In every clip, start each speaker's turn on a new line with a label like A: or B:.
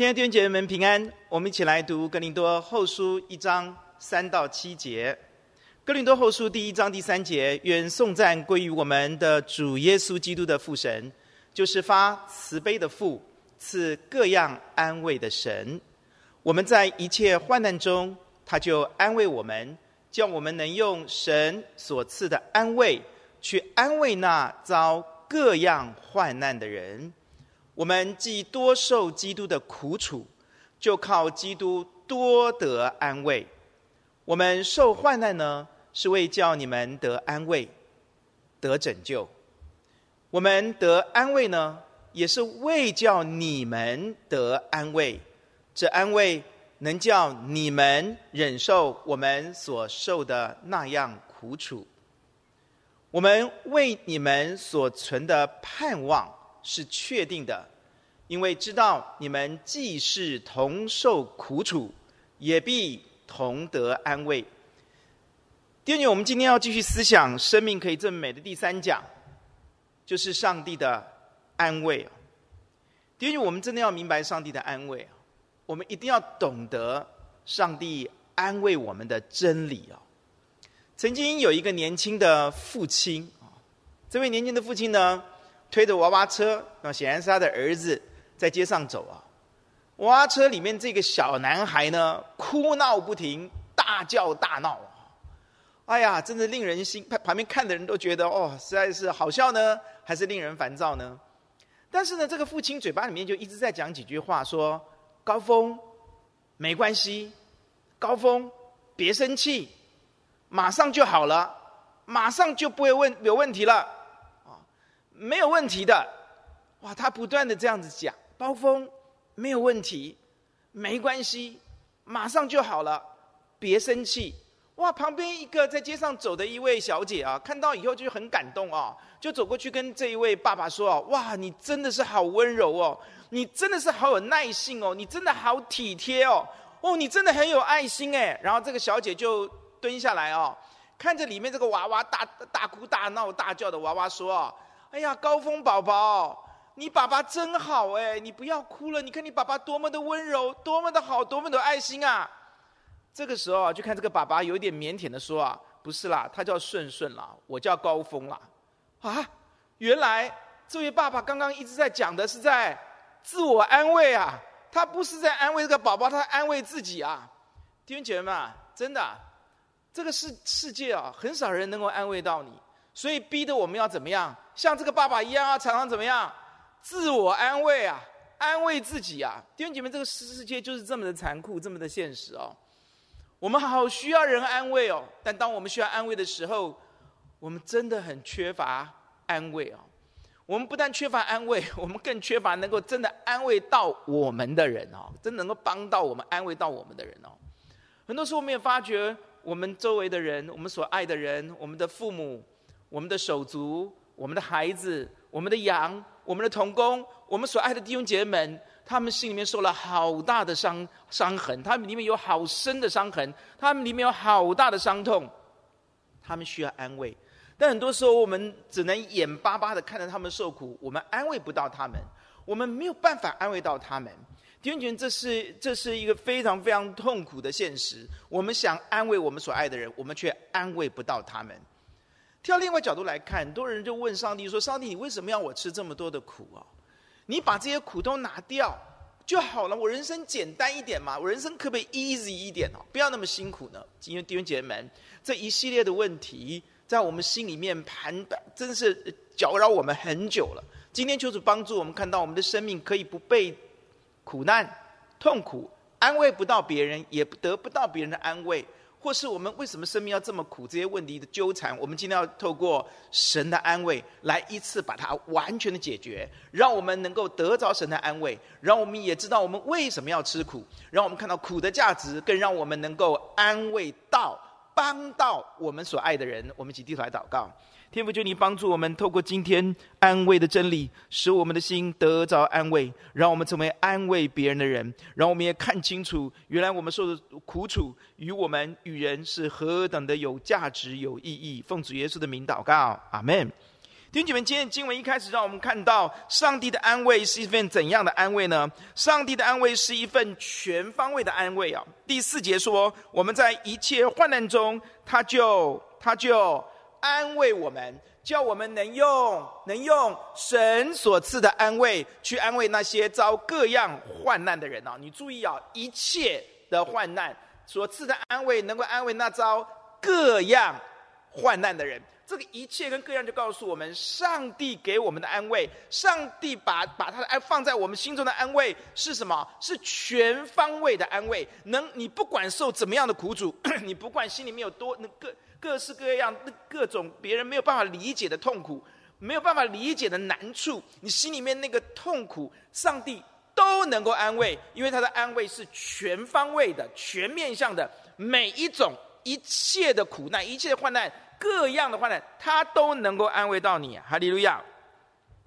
A: 亲爱的弟兄姐妹们平安，我们一起来读《哥林多后书》一章三到七节。《哥林多后书》第一章第三节，愿颂赞归于我们的主耶稣基督的父神，就是发慈悲的父，赐各样安慰的神。我们在一切患难中，他就安慰我们，叫我们能用神所赐的安慰，去安慰那遭各样患难的人。我们既多受基督的苦楚，就靠基督多得安慰。我们受患难呢，是为叫你们得安慰、得拯救；我们得安慰呢，也是为叫你们得安慰。这安慰能叫你们忍受我们所受的那样苦楚。我们为你们所存的盼望是确定的。因为知道你们既是同受苦楚，也必同得安慰。第二点，我们今天要继续思想“生命可以这么美”的第三讲，就是上帝的安慰。第二点，我们真的要明白上帝的安慰，我们一定要懂得上帝安慰我们的真理啊。曾经有一个年轻的父亲，这位年轻的父亲呢，推着娃娃车，那显然是他的儿子。在街上走啊，娃娃车里面这个小男孩呢，哭闹不停，大叫大闹！哎呀，真的令人心，旁边看的人都觉得哦，实在是好笑呢，还是令人烦躁呢？但是呢，这个父亲嘴巴里面就一直在讲几句话，说：“高峰，没关系，高峰，别生气，马上就好了，马上就不会问有问题了，啊，没有问题的。”哇，他不断的这样子讲。高峰没有问题，没关系，马上就好了，别生气。哇，旁边一个在街上走的一位小姐啊，看到以后就很感动啊，就走过去跟这一位爸爸说：“哦，哇，你真的是好温柔哦，你真的是好有耐性哦，你真的好体贴哦，哦，你真的很有爱心哎。”然后这个小姐就蹲下来哦，看着里面这个娃娃大大哭大闹大叫的娃娃说：“哦，哎呀，高峰宝宝。”你爸爸真好哎！你不要哭了，你看你爸爸多么的温柔，多么的好，多么的爱心啊！这个时候啊，就看这个爸爸有一点腼腆的说啊：“不是啦，他叫顺顺啦，我叫高峰啦。”啊，原来这位爸爸刚刚一直在讲的是在自我安慰啊，他不是在安慰这个宝宝，他安慰自己啊。弟兄姐妹们，真的，这个世世界啊，很少人能够安慰到你，所以逼得我们要怎么样？像这个爸爸一样啊，常常怎么样？自我安慰啊，安慰自己啊，弟兄姐妹，这个世界就是这么的残酷，这么的现实哦。我们好需要人安慰哦，但当我们需要安慰的时候，我们真的很缺乏安慰哦。我们不但缺乏安慰，我们更缺乏能够真的安慰到我们的人哦，真的能够帮到我们、安慰到我们的人哦。很多时候，我们也发觉，我们周围的人，我们所爱的人，我们的父母、我们的手足、我们的孩子、我们的羊。我们的同工，我们所爱的弟兄姐妹们，他们心里面受了好大的伤伤痕，他们里面有好深的伤痕，他们里面有好大的伤痛，他们需要安慰。但很多时候，我们只能眼巴巴的看着他们受苦，我们安慰不到他们，我们没有办法安慰到他们。弟兄姐妹，这是这是一个非常非常痛苦的现实。我们想安慰我们所爱的人，我们却安慰不到他们。跳另外角度来看，很多人就问上帝说：“上帝，你为什么要我吃这么多的苦啊？你把这些苦都拿掉就好了，我人生简单一点嘛，我人生可不可以 easy 一点哦？不要那么辛苦呢？”因为弟兄姐妹们，这一系列的问题在我们心里面盘，真是搅扰我们很久了。今天求主帮助我们，看到我们的生命可以不被苦难、痛苦安慰不到别人，也得不到别人的安慰。或是我们为什么生命要这么苦？这些问题的纠缠，我们今天要透过神的安慰来一次把它完全的解决，让我们能够得着神的安慰，让我们也知道我们为什么要吃苦，让我们看到苦的价值，更让我们能够安慰到、帮到我们所爱的人。我们一起低头来祷告。天父，求你帮助我们，透过今天安慰的真理，使我们的心得着安慰，让我们成为安慰别人的人，让我们也看清楚，原来我们受的苦楚与我们与人是何等的有价值、有意义。奉主耶稣的名祷告，阿门。弟兄姐妹，今天经文一开始让我们看到，上帝的安慰是一份怎样的安慰呢？上帝的安慰是一份全方位的安慰啊！第四节说，我们在一切患难中，他就他就安慰我们，叫我们能用能用神所赐的安慰去安慰那些遭各样患难的人哦！你注意啊，一切的患难所赐的安慰，能够安慰那遭各样患难的人。这个一切跟各样，就告诉我们，上帝给我们的安慰，上帝把把他的爱放在我们心中的安慰是什么？是全方位的安慰。能你不管受怎么样的苦楚，你不管心里面有多那个各式各样各种别人没有办法理解的痛苦，没有办法理解的难处，你心里面那个痛苦，上帝都能够安慰，因为他的安慰是全方位的、全面向的，每一种一切的苦难、一切的患难。各样的患难，他都能够安慰到你。哈利路亚！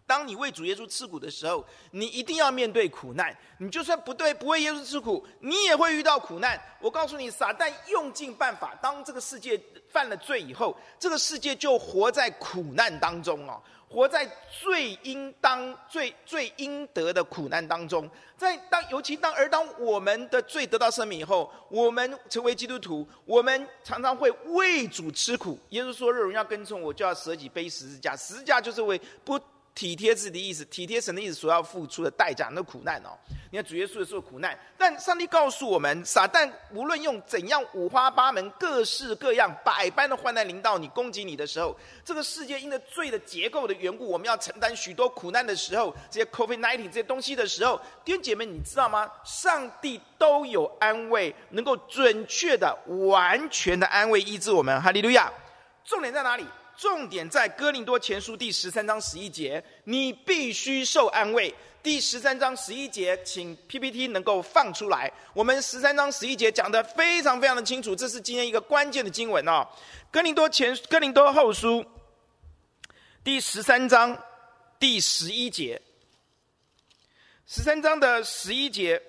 A: 当你为主耶稣吃苦的时候，你一定要面对苦难。你就算不对，不为耶稣吃苦，你也会遇到苦难。我告诉你，撒旦用尽办法，当这个世界犯了罪以后，这个世界就活在苦难当中哦。活在最应当、最最应得的苦难当中，在当尤其当而当我们的罪得到赦免以后，我们成为基督徒，我们常常会为主吃苦。耶稣说：“若有人要跟从我，就要舍己背十字架。十字架就是为不。”体贴自己的意思，体贴神的意思所要付出的代价，那苦难哦。你看主耶稣的受苦难，但上帝告诉我们，撒旦无论用怎样五花八门、各式各样、百般的患难临到你、攻击你的时候，这个世界因着罪的结构的缘故，我们要承担许多苦难的时候，这些 COVID-19 这些东西的时候，弟兄姐妹，你知道吗？上帝都有安慰，能够准确的、完全的安慰医治我们。哈利路亚！重点在哪里？重点在哥林多前书第十三章十一节，你必须受安慰。第十三章十一节，请 PPT 能够放出来。我们十三章十一节讲的非常非常的清楚，这是今天一个关键的经文哦。哥林多前哥林多后书第十三章第十一节，十三章的十一节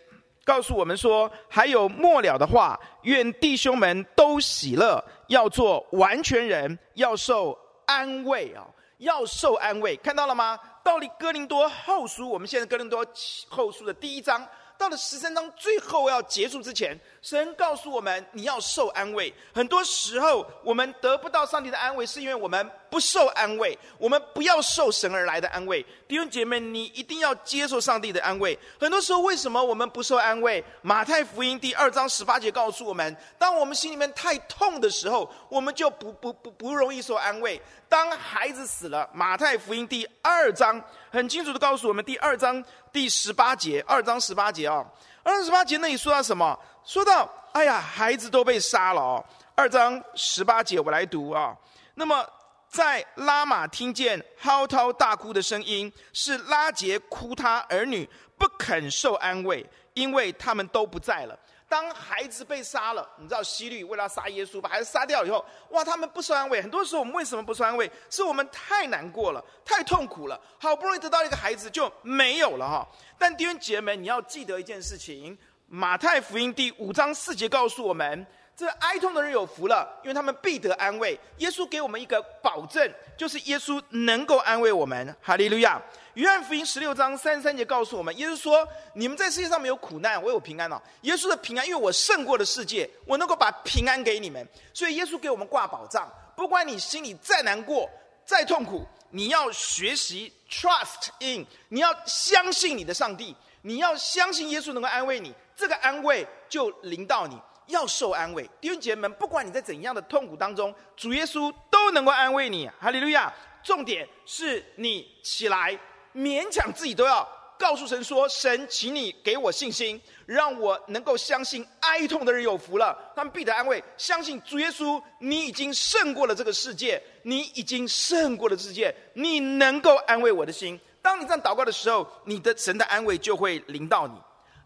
A: 告诉我们说，还有末了的话，愿弟兄们都喜乐。要做完全人，要受安慰啊！要受安慰，看到了吗？到了哥林多后书，我们现在哥林多后书的第一章。到了十三章最后要结束之前，神告诉我们：你要受安慰。很多时候，我们得不到上帝的安慰，是因为我们不受安慰。我们不要受神而来的安慰。弟兄姐妹，你一定要接受上帝的安慰。很多时候，为什么我们不受安慰？马太福音第二章十八节告诉我们：当我们心里面太痛的时候，我们就不不不不容易受安慰。当孩子死了，马太福音第二章很清楚的告诉我们：第二章。第十八节，二章十八节啊、二十八节那里说到什么？说到，哎呀，孩子都被杀了哦。二章十八节，我来读啊。那么，在拉玛听见嚎啕大哭的声音，是拉杰哭他儿女不肯受安慰，因为他们都不在了。当孩子被杀了，你知道希律为了杀耶稣，把孩子杀掉以后，哇，他们不是安慰。很多时候我们为什么不是安慰？是我们太难过了，太痛苦了，好不容易得到一个孩子就没有了哈。但弟兄姐妹，你要记得一件事情：马太福音第五章四节告诉我们。这哀痛的人有福了，因为他们必得安慰。耶稣给我们一个保证，就是耶稣能够安慰我们。哈利路亚！约翰福音十六章三十三节告诉我们，耶稣说：“你们在世界上没有苦难，我有平安哦。”耶稣的平安，因为我胜过了世界，我能够把平安给你们。所以耶稣给我们挂保障，不管你心里再难过、再痛苦，你要学习 trust in，你要相信你的上帝，你要相信耶稣能够安慰你，这个安慰就临到你。要受安慰，弟兄姐妹们，不管你在怎样的痛苦当中，主耶稣都能够安慰你。哈利路亚！重点是你起来，勉强自己都要告诉神说：“神，请你给我信心，让我能够相信哀痛的人有福了，他们必得安慰。相信主耶稣，你已经胜过了这个世界，你已经胜过了世界，你能够安慰我的心。当你这样祷告的时候，你的神的安慰就会临到你。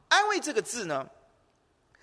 A: 安慰这个字呢？”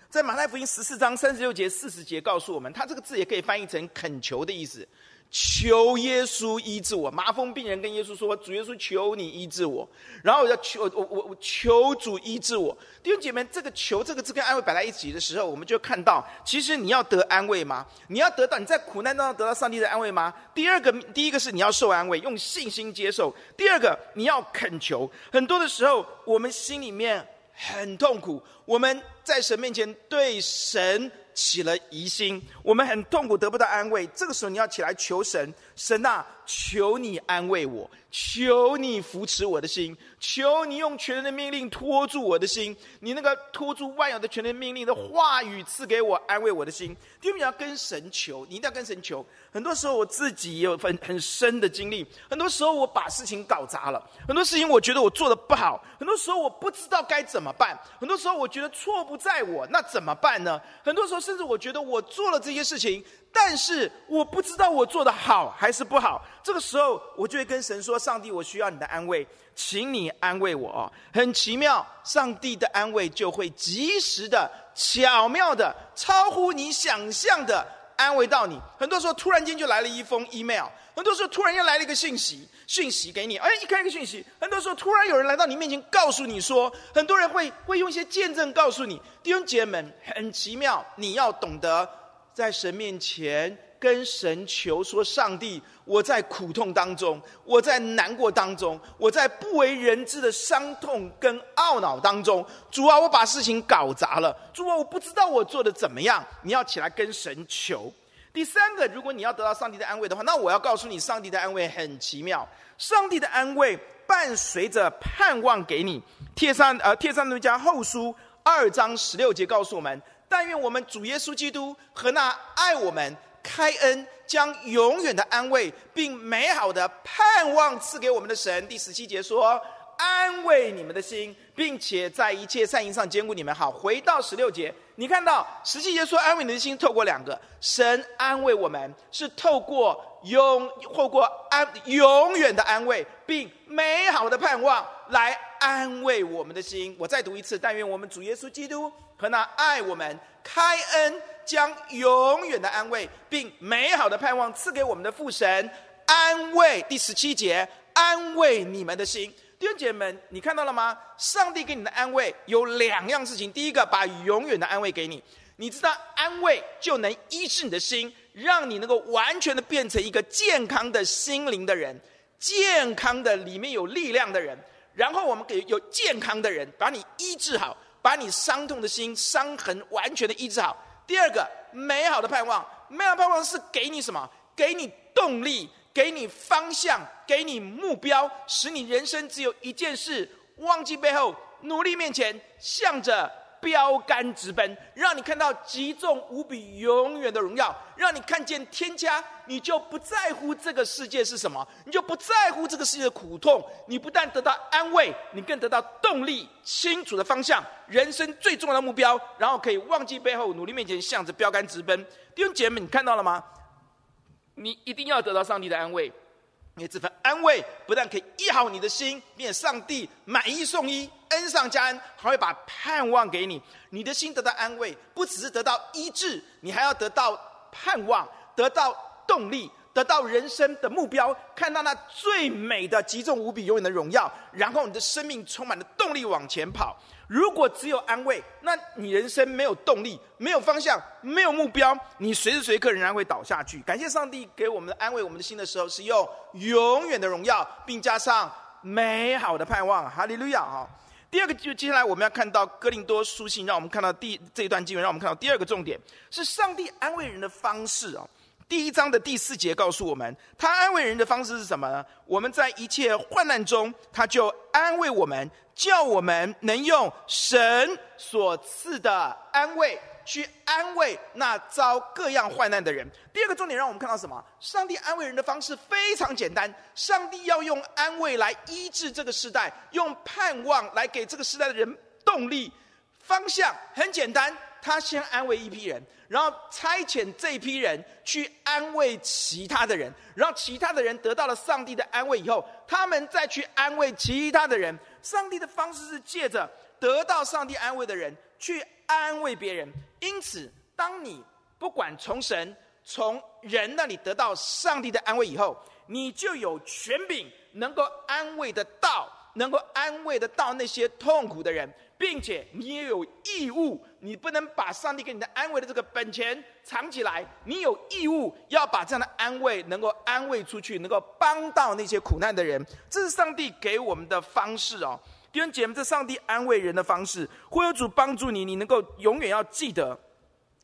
A: 在马太福音十四章三十六节、四十节告诉我们，他这个字也可以翻译成恳求的意思，求耶稣医治我。麻风病人跟耶稣说：“主耶稣，求你医治我。”然后我要求我我我求主医治我。弟兄姐妹，这个“求”这个字跟安慰摆在一起的时候，我们就看到，其实你要得安慰吗？你要得到你在苦难当中得到上帝的安慰吗？第二个，第一个是你要受安慰，用信心接受；第二个，你要恳求。很多的时候，我们心里面很痛苦，我们在神面前对神。起了疑心，我们很痛苦，得不到安慰。这个时候，你要起来求神，神啊，求你安慰我，求你扶持我的心，求你用全能的命令托住我的心。你那个托住万有的全能命令的话语赐给我安慰我的心。第二，你要跟神求，你一定要跟神求。很多时候我自己也有很很深的经历，很多时候我把事情搞砸了，很多事情我觉得我做的不好，很多时候我不知道该怎么办，很多时候我觉得错不在我，那怎么办呢？很多时候甚至我觉得我做了这些事情。但是我不知道我做的好还是不好，这个时候我就会跟神说：“上帝，我需要你的安慰，请你安慰我。”很奇妙，上帝的安慰就会及时的、巧妙的、超乎你想象的安慰到你。很多时候突然间就来了一封 email，很多时候突然间来了一个信息，讯息给你。哎，一看一个讯息，很多时候突然有人来到你面前告诉你说，很多人会会用一些见证告诉你，弟兄姐妹们，很奇妙，你要懂得。在神面前跟神求说：“上帝，我在苦痛当中，我在难过当中，我在不为人知的伤痛跟懊恼当中。主啊，我把事情搞砸了。主啊，我不知道我做的怎么样。你要起来跟神求。第三个，如果你要得到上帝的安慰的话，那我要告诉你，上帝的安慰很奇妙。上帝的安慰伴随着盼望给你。帖撒呃，帖撒罗尼迦后书二章十六节告诉我们。”但愿我们主耶稣基督和那爱我们、开恩、将永远的安慰并美好的盼望赐给我们的神。第十七节说：“安慰你们的心，并且在一切善行上坚固你们。”好，回到十六节，你看到十七节说：“安慰你的心，透过两个，神安慰我们，是透过永透过安永远的安慰并美好的盼望来安慰我们的心。”我再读一次：“但愿我们主耶稣基督。”和那爱我们、开恩、将永远的安慰并美好的盼望赐给我们的父神，安慰第十七节，安慰你们的心。弟兄姐妹们，你看到了吗？上帝给你的安慰有两样事情。第一个，把永远的安慰给你。你知道，安慰就能医治你的心，让你能够完全的变成一个健康的心灵的人，健康的里面有力量的人。然后我们给有健康的人，把你医治好。把你伤痛的心伤痕完全的医治好。第二个，美好的盼望，美好的盼望是给你什么？给你动力，给你方向，给你目标，使你人生只有一件事：忘记背后，努力面前，向着。标杆直奔，让你看到极重无比、永远的荣耀，让你看见天家，你就不在乎这个世界是什么，你就不在乎这个世界的苦痛，你不但得到安慰，你更得到动力、清楚的方向，人生最重要的目标，然后可以忘记背后，努力面前，向着标杆直奔。弟兄姐妹，你看到了吗？你一定要得到上帝的安慰。因为这份安慰不但可以医好你的心，念上帝买一送一，恩上加恩，还会把盼望给你。你的心得到安慰，不只是得到医治，你还要得到盼望，得到动力，得到人生的目标，看到那最美的、极重无比、永远的荣耀，然后你的生命充满了动力往前跑。如果只有安慰，那你人生没有动力、没有方向、没有目标，你随时随刻仍然会倒下去。感谢上帝给我们的安慰，我们的心的时候是用永远的荣耀，并加上美好的盼望。哈利路亚！哈。第二个就接下来我们要看到哥林多书信，让我们看到第这一段经文，让我们看到第二个重点是上帝安慰人的方式啊。第一章的第四节告诉我们，他安慰人的方式是什么呢？我们在一切患难中，他就安慰我们。叫我们能用神所赐的安慰去安慰那遭各样患难的人。第二个重点，让我们看到什么？上帝安慰人的方式非常简单。上帝要用安慰来医治这个时代，用盼望来给这个时代的人动力、方向。很简单，他先安慰一批人，然后差遣这批人去安慰其他的人，然后其他的人得到了上帝的安慰以后，他们再去安慰其他的人。上帝的方式是借着得到上帝安慰的人去安慰别人，因此，当你不管从神从人那里得到上帝的安慰以后，你就有权柄，能够安慰得到，能够安慰得到那些痛苦的人，并且你也有义务，你不能把上帝给你的安慰的这个本钱藏起来，你有义务要把这样的安慰能够安慰出去，能够帮到那些苦难的人。这是上帝给我们的方式哦，弟兄姐妹，这上帝安慰人的方式，会有主帮助你，你能够永远要记得，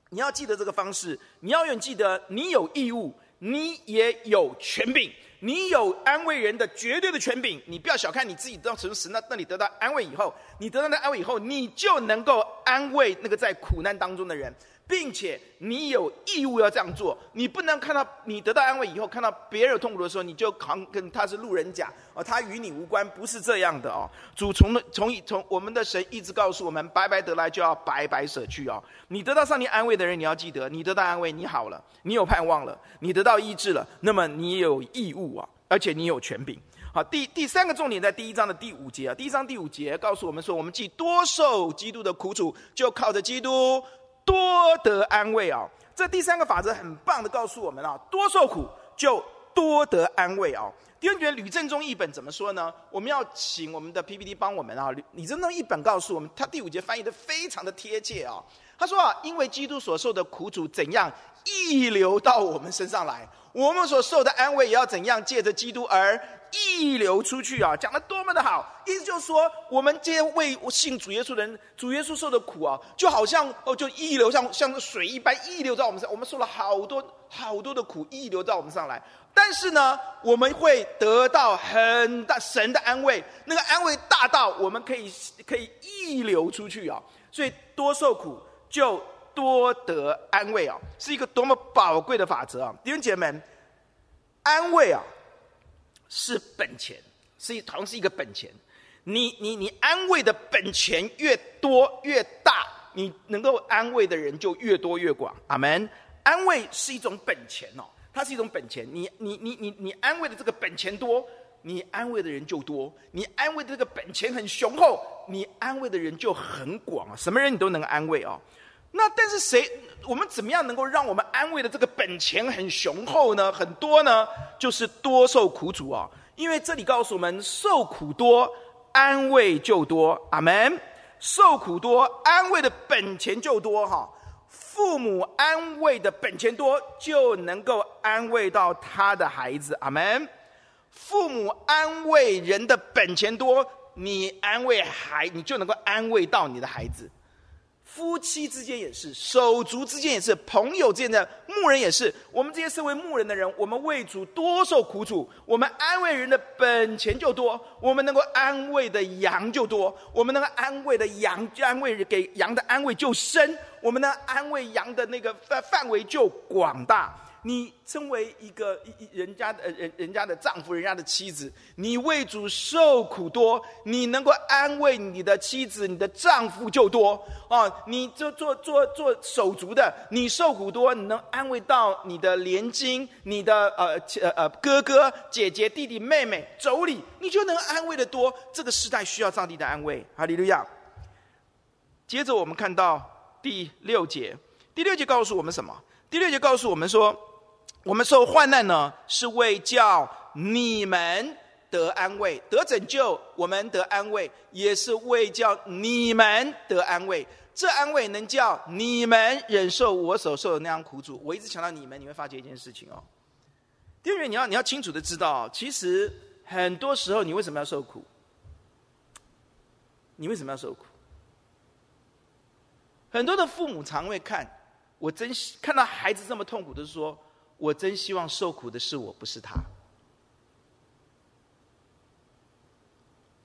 A: 你要记得这个方式，你要永远记得，你有义务，你也有权柄。你有安慰人的绝对的权柄，你不要小看你自己。到诚实那那你得到安慰以后，你得到那安慰以后，你就能够安慰那个在苦难当中的人。并且你有义务要这样做，你不能看到你得到安慰以后，看到别人痛苦的时候，你就扛跟他是路人甲哦，他与你无关，不是这样的哦。主从的从从我们的神一直告诉我们，白白得来就要白白舍去哦。你得到上帝安慰的人，你要记得，你得到安慰，你好了，你有盼望了，你得到医治了，那么你也有义务啊，而且你有权柄。好，第第三个重点在第一章的第五节啊，第一章第五节告诉我们说，我们既多受基督的苦楚，就靠着基督。多得安慰啊、哦！这第三个法则很棒的告诉我们啊，多受苦就多得安慰啊、哦。第二卷吕正中译本怎么说呢？我们要请我们的 PPT 帮我们啊。吕正中译本告诉我们，他第五节翻译的非常的贴切啊、他说啊，因为基督所受的苦楚怎样溢流到我们身上来，我们所受的安慰也要怎样借着基督而。溢流出去啊，讲的多么的好！意思就是说，我们这些为信主耶稣的人，主耶稣受的苦啊，就好像哦，就溢流像像水一般溢流到我们上。我们受了好多好多的苦，溢流到我们上来。但是呢，我们会得到很大神的安慰，那个安慰大到我们可以可以溢流出去啊。所以多受苦就多得安慰啊，是一个多么宝贵的法则啊！弟兄姐妹们，安慰啊。是本钱，是一，好像是一个本钱。你你你安慰的本钱越多越大，你能够安慰的人就越多越广。阿门。安慰是一种本钱哦，它是一种本钱。你你你你你安慰的这个本钱多，你安慰的人就多。你安慰的这个本钱很雄厚，你安慰的人就很广啊。什么人你都能安慰哦。那但是谁？我们怎么样能够让我们安慰的这个本钱很雄厚呢？很多呢？就是多受苦楚啊！因为这里告诉我们，受苦多，安慰就多。阿门。受苦多，安慰的本钱就多哈。父母安慰的本钱多，就能够安慰到他的孩子。阿门。父母安慰人的本钱多，你安慰孩，你就能够安慰到你的孩子。夫妻之间也是，手足之间也是，朋友之间的牧人也是。我们这些身为牧人的人，我们为主多受苦楚，我们安慰人的本钱就多，我们能够安慰的羊就多，我们能够安慰的羊，安慰给羊的安慰就深，我们能安慰羊的那个范范围就广大。你身为一个一人家的人人家的丈夫，人家的妻子，你为主受苦多，你能够安慰你的妻子、你的丈夫就多哦。你做做做做手足的，你受苦多，你能安慰到你的连襟、你的呃呃哥哥姐姐、弟弟妹妹、妯娌，你就能安慰的多。这个时代需要上帝的安慰，哈利路亚。接着我们看到第六节，第六节告诉我们什么？第六节告诉我们说。我们受患难呢，是为叫你们得安慰、得拯救；我们得安慰，也是为叫你们得安慰。这安慰能叫你们忍受我所受的那样苦楚。我一直强调你们，你会发觉一件事情哦。第二，你要你要清楚的知道，其实很多时候你为什么要受苦？你为什么要受苦？很多的父母常会看，我真看到孩子这么痛苦的说。我真希望受苦的是我，不是他。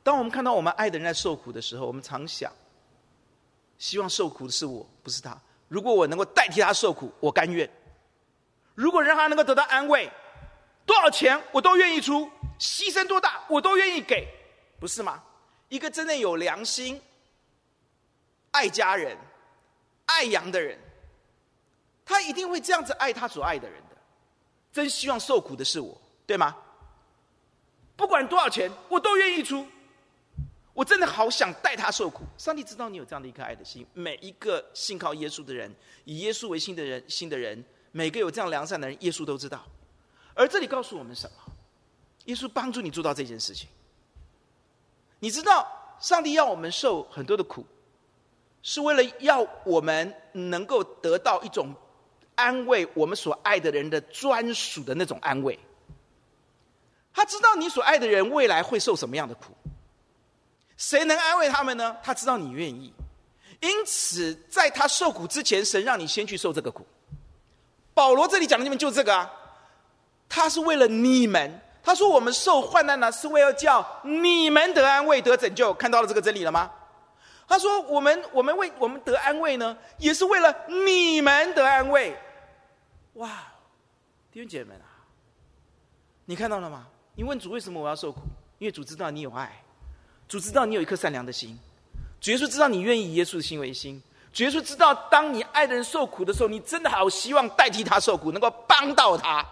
A: 当我们看到我们爱的人在受苦的时候，我们常想，希望受苦的是我，不是他。如果我能够代替他受苦，我甘愿。如果让他能够得到安慰，多少钱我都愿意出，牺牲多大我都愿意给，不是吗？一个真正有良心、爱家人、爱羊的人，他一定会这样子爱他所爱的人。真希望受苦的是我，对吗？不管多少钱，我都愿意出。我真的好想带他受苦。上帝知道你有这样的一颗爱的心。每一个信靠耶稣的人，以耶稣为心的人，心的人，每个有这样良善的人，耶稣都知道。而这里告诉我们什么？耶稣帮助你做到这件事情。你知道，上帝要我们受很多的苦，是为了要我们能够得到一种安慰我们所爱的人的专属的那种安慰。他知道你所爱的人未来会受什么样的苦，谁能安慰他们呢？他知道你愿意，因此在他受苦之前，神让你先去受这个苦。保罗这里讲的你们就是这个啊，他是为了你们。他说：“我们受患难呢，是为了叫你们得安慰、得拯救。看到了这个真理了吗？”他说：“我们我们为我们得安慰呢，也是为了你们得安慰。”哇，弟兄姐妹们啊，你看到了吗？你问主为什么我要受苦？因为主知道你有爱，主知道你有一颗善良的心，主耶稣知道你愿意以耶稣的心为心，主耶稣知道当你爱的人受苦的时候，你真的好希望代替他受苦，能够帮到他。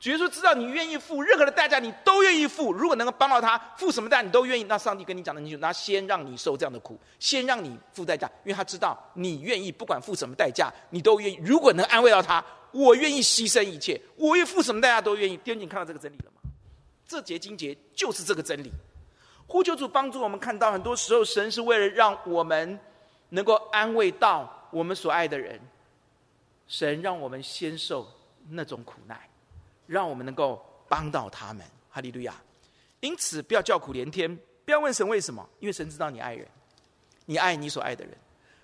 A: 主耶稣知道你愿意付任何的代价，你都愿意付。如果能够帮到他，付什么代价你都愿意。那上帝跟你讲的，你就拿先让你受这样的苦，先让你付代价，因为他知道你愿意，不管付什么代价，你都愿意。如果能安慰到他，我愿意牺牲一切，我愿意付什么代价都愿意。弟兄，你看到这个真理了吗？这节经节就是这个真理。呼求主帮助我们看到，很多时候神是为了让我们能够安慰到我们所爱的人，神让我们先受那种苦难。让我们能够帮到他们，哈利路亚！因此，不要叫苦连天，不要问神为什么，因为神知道你爱人，你爱你所爱的人。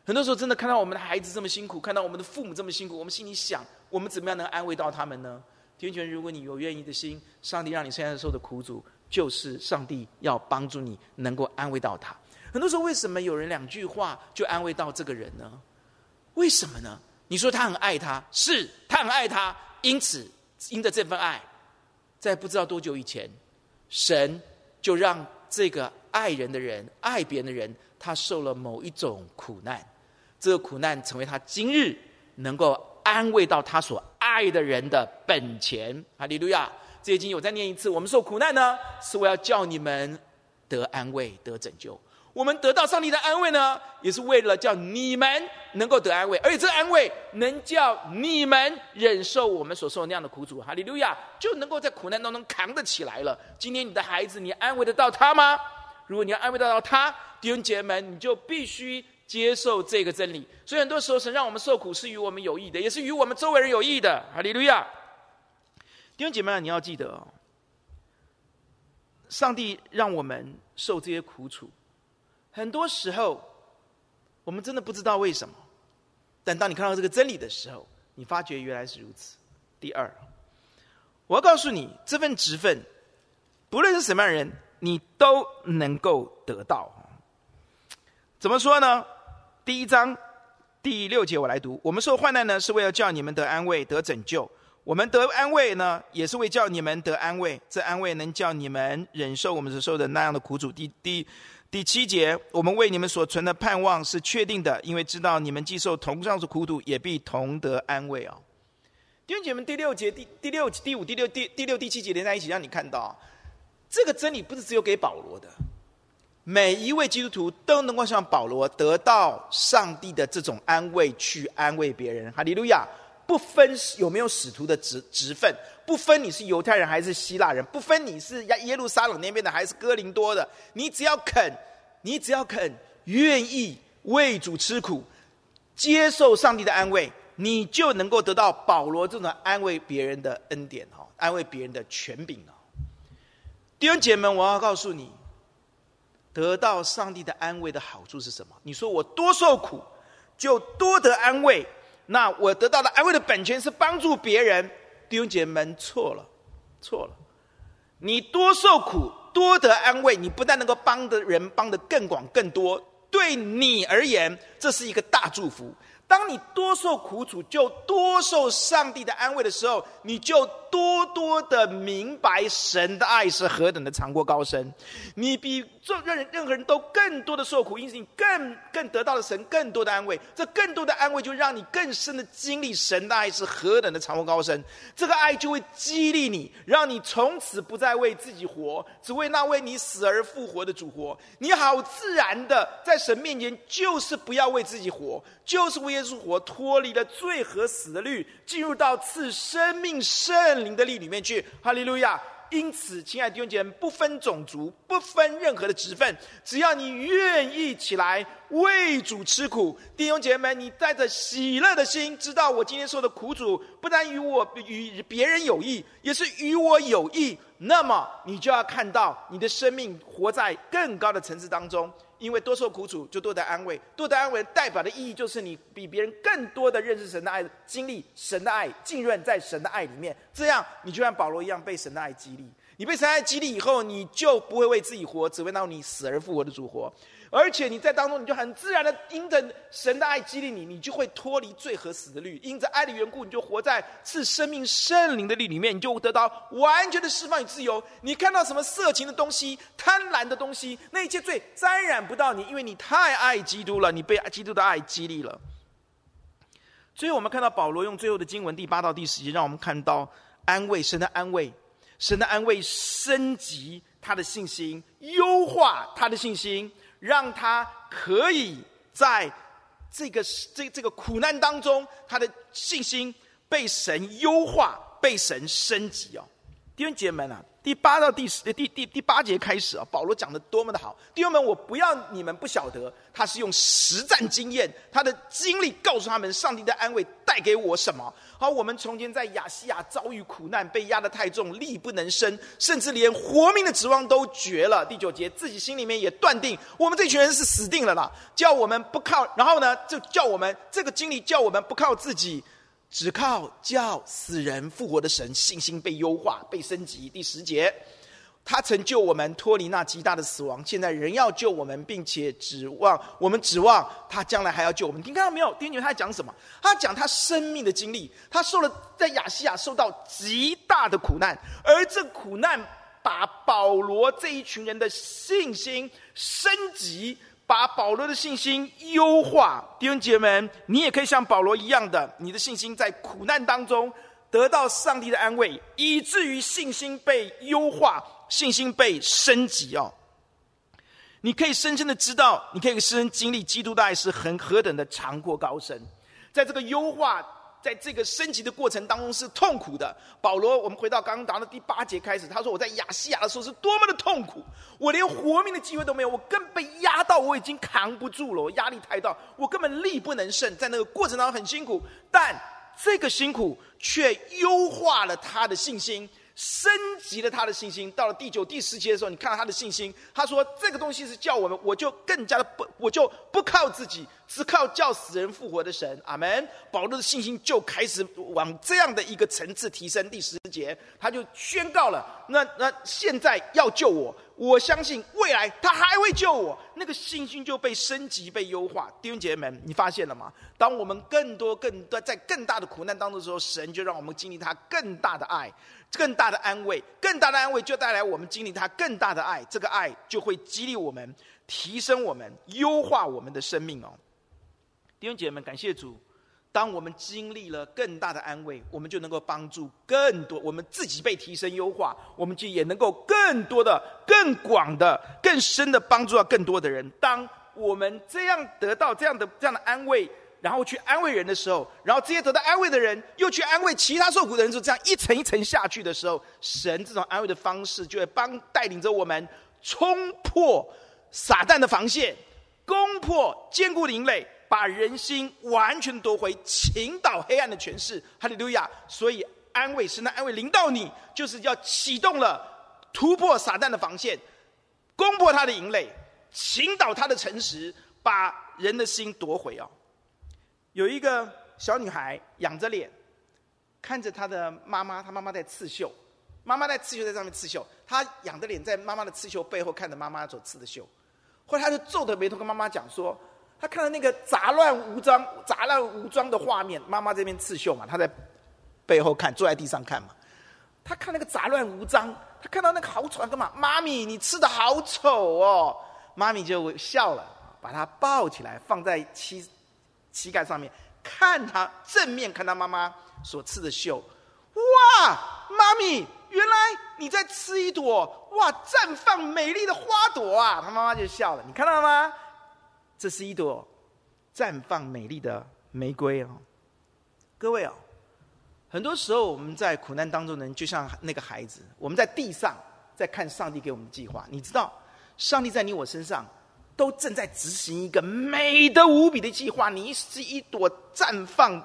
A: 很多时候，真的看到我们的孩子这么辛苦，看到我们的父母这么辛苦，我们心里想：我们怎么样能安慰到他们呢？天权，如果你有愿意的心，上帝让你现在受的苦主，就是上帝要帮助你能够安慰到他。很多时候，为什么有人两句话就安慰到这个人呢？为什么呢？你说他很爱他，是他很爱他，因此。因着这份爱，在不知道多久以前，神就让这个爱人的人、爱别人的人，他受了某一种苦难，这个苦难成为他今日能够安慰到他所爱的人的本钱。哈利路亚！这些经我再念一次：我们受苦难呢，是为了叫你们得安慰、得拯救。我们得到上帝的安慰呢，也是为了叫你们能够得安慰，而且这安慰能叫你们忍受我们所受那样的苦楚。哈利路亚，就能够在苦难当中扛得起来了。今天你的孩子，你安慰得到他吗？如果你要安慰得到他，弟兄姐妹们，你就必须接受这个真理。所以很多时候，神让我们受苦是与我们有益的，也是与我们周围人有益的。哈利路亚，弟兄姐妹们，你要记得哦，上帝让我们受这些苦楚。很多时候，我们真的不知道为什么，但当你看到这个真理的时候，你发觉原来是如此。第二，我要告诉你，这份职分，不论是什么样的人，你都能够得到。怎么说呢？第一章第六节，我来读：我们受患难呢，是为了叫你们得安慰、得拯救；我们得安慰呢，也是为叫你们得安慰。这安慰能叫你们忍受我们所受的那样的苦楚。第第。第七节，我们为你们所存的盼望是确定的，因为知道你们既受同样的苦楚，也必同得安慰哦。弟兄姐妹，第六节、第第六、第五、第六、第第六、第七节连在一起，让你看到这个真理不是只有给保罗的，每一位基督徒都能够像保罗得到上帝的这种安慰，去安慰别人。哈利路亚！不分有没有使徒的职职分。不分你是犹太人还是希腊人，不分你是耶耶路撒冷那边的还是哥林多的，你只要肯，你只要肯愿意为主吃苦，接受上帝的安慰，你就能够得到保罗这种安慰别人的恩典哈，安慰别人的权柄啊！弟兄姐妹们，我要告诉你，得到上帝的安慰的好处是什么？你说我多受苦，就多得安慰，那我得到的安慰的本钱是帮助别人。弟兄姐妹们，错了，错了！你多受苦，多得安慰，你不但能够帮的人帮得更广更多，对你而言，这是一个大祝福。当你多受苦楚，就多受上帝的安慰的时候，你就多多的明白神的爱是何等的长阔高深。你比做任任何人都更多的受苦，因此你更更得到了神更多的安慰。这更多的安慰，就让你更深的经历神的爱是何等的长阔高深。这个爱就会激励你，让你从此不再为自己活，只为那为你死而复活的主活。你好自然的在神面前，就是不要为自己活，就是为。耶稣活，脱离了罪和死的律，进入到赐生命圣灵的力里面去。哈利路亚！因此，亲爱的弟兄姐妹，不分种族，不分任何的职分，只要你愿意起来为主吃苦，弟兄姐妹们，你带着喜乐的心，知道我今天受的苦楚，不但与我与别人有益，也是与我有益。那么，你就要看到你的生命活在更高的层次当中。因为多受苦楚，就多得安慰。多得安慰代表的意义，就是你比别人更多的认识神的爱，经历神的爱，浸润在神的爱里面。这样，你就像保罗一样，被神的爱激励。你被神爱激励以后，你就不会为自己活，只为到你死而复活的主活。而且你在当中，你就很自然的因着神的爱激励你，你就会脱离罪和死的律。因着爱的缘故，你就活在赐生命圣灵的力里面，你就得到完全的释放与自由。你看到什么色情的东西、贪婪的东西，那一切罪沾染不到你，因为你太爱基督了，你被基督的爱激励了。所以我们看到保罗用最后的经文第八到第十节，让我们看到安慰，神的安慰，神的安慰升级他的信心，优化他的信心。让他可以在这个这这个苦难当中，他的信心被神优化，被神升级哦。弟兄姐妹们啊，第八到第十第第第八节开始啊，保罗讲的多么的好。弟兄们，我不要你们不晓得，他是用实战经验，他的经历告诉他们，上帝的安慰带给我什么。好，我们从前在亚细亚遭遇苦难，被压得太重，力不能胜，甚至连活命的指望都绝了。第九节，自己心里面也断定，我们这群人是死定了啦。叫我们不靠，然后呢，就叫我们这个经历，叫我们不靠自己。只靠叫死人复活的神，信心被优化、被升级。第十节，他曾救我们脱离那极大的死亡，现在仍要救我们，并且指望我们指望他将来还要救我们。你看到没有？弟兄，他在讲什么？他讲他生命的经历，他受了在亚细亚受到极大的苦难，而这苦难把保罗这一群人的信心升级。把保罗的信心优化，弟兄姐妹们，你也可以像保罗一样的，你的信心在苦难当中得到上帝的安慰，以至于信心被优化，信心被升级哦。你可以深深的知道，你可以深深经历基督的爱是很何等的长阔高深，在这个优化。在这个升级的过程当中是痛苦的。保罗，我们回到刚刚讲的第八节开始，他说：“我在亚细亚的时候是多么的痛苦，我连活命的机会都没有，我根本被压到，我已经扛不住了，我压力太大，我根本力不能胜。在那个过程当中很辛苦，但这个辛苦却优化了他的信心。”升级了他的信心，到了第九、第十节的时候，你看到他的信心。他说：“这个东西是叫我们，我就更加的不，我就不靠自己，只靠叫死人复活的神。”阿门。保罗的信心就开始往这样的一个层次提升。第十节，他就宣告了：“那那现在要救我，我相信未来他还会救我。”那个信心就被升级、被优化。弟兄姐妹们，你发现了吗？当我们更多、更多在更大的苦难当中的时候，神就让我们经历他更大的爱。更大的安慰，更大的安慰就带来我们经历他更大的爱，这个爱就会激励我们，提升我们，优化我们的生命哦。弟兄姐妹们，感谢主，当我们经历了更大的安慰，我们就能够帮助更多，我们自己被提升优化，我们就也能够更多的、更广的、更深的帮助到更多的人。当我们这样得到这样的这样的安慰。然后去安慰人的时候，然后这些得到安慰的人又去安慰其他受苦的人，就这样一层一层下去的时候，神这种安慰的方式就会帮带领着我们冲破撒旦的防线，攻破坚固的营垒，把人心完全夺回，倾倒黑暗的权势。哈利路亚！所以安慰，神的安慰临到你，就是要启动了突破撒旦的防线，攻破他的营垒，倾倒他的城池，把人的心夺回啊！有一个小女孩仰着脸，看着她的妈妈，她妈妈在刺绣，妈妈在刺绣，在上面刺绣，她仰着脸在妈妈的刺绣背后看着妈妈所刺的绣，后来她就皱着眉头跟妈妈讲说，他看到那个杂乱无章、杂乱无章的画面，妈妈这边刺绣嘛，他在背后看，坐在地上看嘛，他看那个杂乱无章，他看到那个好丑，干嘛？妈咪，你刺的好丑哦！妈咪就笑了，把他抱起来，放在膝。膝盖上面，看他正面看他妈妈所刺的绣，哇，妈咪，原来你在刺一朵哇绽放美丽的花朵啊！他妈妈就笑了，你看到了吗？这是一朵绽放美丽的玫瑰哦！各位哦，很多时候我们在苦难当中呢，就像那个孩子，我们在地上在看上帝给我们的计划。你知道，上帝在你我身上都正在执行一个美得无比的计划。你是一朵绽放，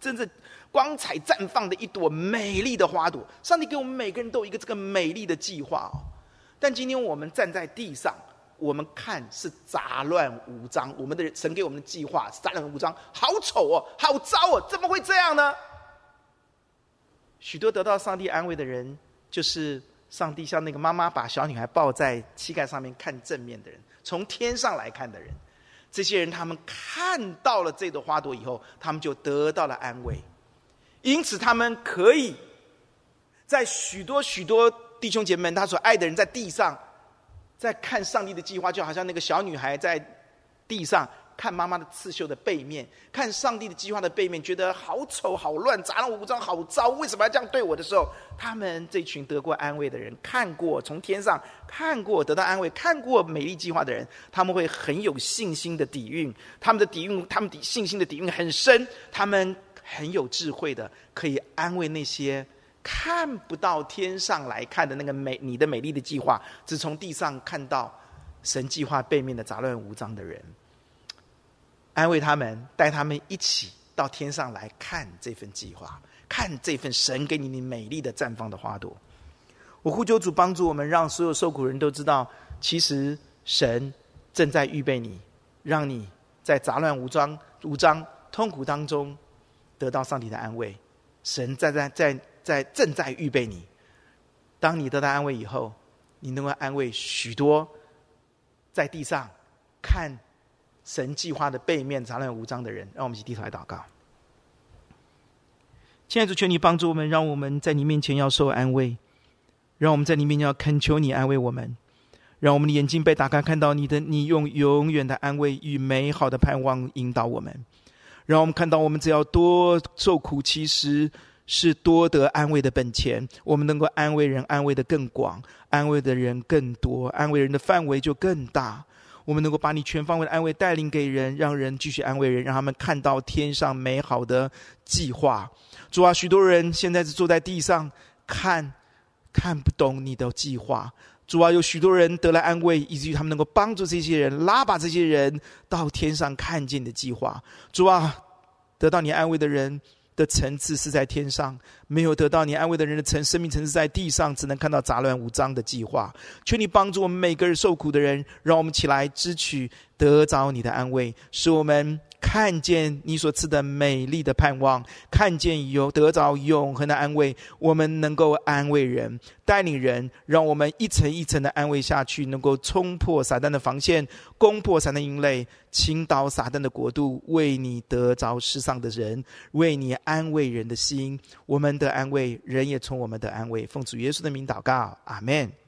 A: 真正光彩绽放的一朵美丽的花朵。上帝给我们每个人都有一个这个美丽的计划哦。但今天我们站在地上。我们看是杂乱无章，我们的神给我们的计划杂乱无章，好丑哦，好糟哦，怎么会这样呢？许多得到上帝安慰的人，就是上帝像那个妈妈把小女孩抱在膝盖上面看正面的人，从天上来看的人，这些人他们看到了这朵花朵以后，他们就得到了安慰，因此他们可以在许多许多弟兄姐妹他所爱的人在地上。在看上帝的计划，就好像那个小女孩在地上看妈妈的刺绣的背面，看上帝的计划的背面，觉得好丑、好乱、杂乱无章、好糟，为什么要这样对我的时候，他们这群得过安慰的人，看过从天上看过得到安慰、看过美丽计划的人，他们会很有信心的底蕴，他们的底蕴，他们的信心的底蕴很深，他们很有智慧的，可以安慰那些。看不到天上来看的那个美，你的美丽的计划，只从地上看到神计划背面的杂乱无章的人，安慰他们，带他们一起到天上来看这份计划，看这份神给你你美丽的绽放的花朵。我呼求主帮助我们，让所有受苦人都知道，其实神正在预备你，让你在杂乱无章、无章痛苦当中得到上帝的安慰。神在在在。在正在预备你，当你得到安慰以后，你能够安慰许多在地上看神计划的背面杂乱无章的人。让我们一起低头来祷告。亲爱的主，求你帮助我们，让我们在你面前要受安慰，让我们在你面前要恳求你安慰我们，让我们的眼睛被打开，看到你的，你用永远的安慰与美好的盼望引导我们，让我们看到我们只要多受苦，其实。是多得安慰的本钱，我们能够安慰人，安慰得更广，安慰的人更多，安慰人的范围就更大。我们能够把你全方位的安慰带领给人，让人继续安慰人，让他们看到天上美好的计划。主啊，许多人现在是坐在地上看，看不懂你的计划。主啊，有许多人得了安慰，以至于他们能够帮助这些人，拉把这些人到天上看见你的计划。主啊，得到你安慰的人。的层次是在天上，没有得到你安慰的人的层生命层次在地上，只能看到杂乱无章的计划。求你帮助我们每个人受苦的人，让我们起来支取得着你的安慰，使我们看见你所赐的美丽的盼望，看见有得着永恒的安慰。我们能够安慰人，带领人，让我们一层一层的安慰下去，能够冲破撒旦的防线，攻破撒旦营垒，倾倒撒旦的国度，为你得着世上的人，为你安慰人的心。我们的安慰，人也从我们的安慰。奉主耶稣的名祷告，阿门。